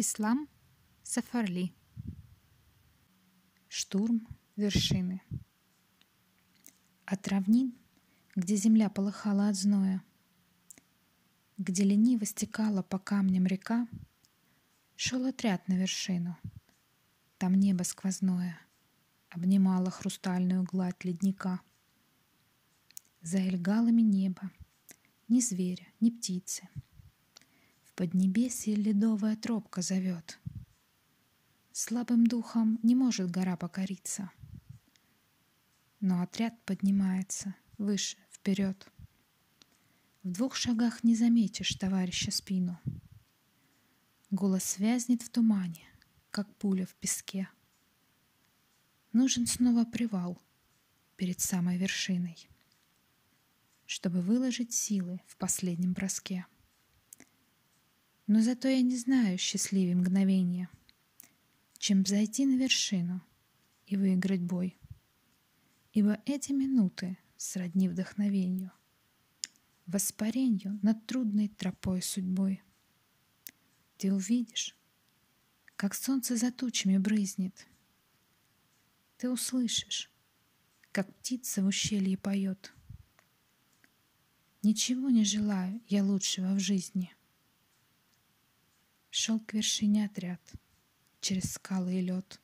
Ислам Сафарли Штурм вершины От равнин, где земля полыхала от зноя, Где лениво стекала по камням река, Шел отряд на вершину. Там небо сквозное Обнимало хрустальную гладь ледника. За эльгалами небо, ни зверя, ни птицы — Поднебесье ледовая тропка зовет. Слабым духом не может гора покориться. Но отряд поднимается выше, вперед. В двух шагах не заметишь товарища спину. Голос вязнет в тумане, как пуля в песке. Нужен снова привал перед самой вершиной, чтобы выложить силы в последнем броске. Но зато я не знаю счастливее мгновения, чем зайти на вершину и выиграть бой. Ибо эти минуты сродни вдохновению, воспарению над трудной тропой судьбой. Ты увидишь, как солнце за тучами брызнет. Ты услышишь, как птица в ущелье поет. Ничего не желаю я лучшего в жизни — Шел к вершине отряд через скалы и лед.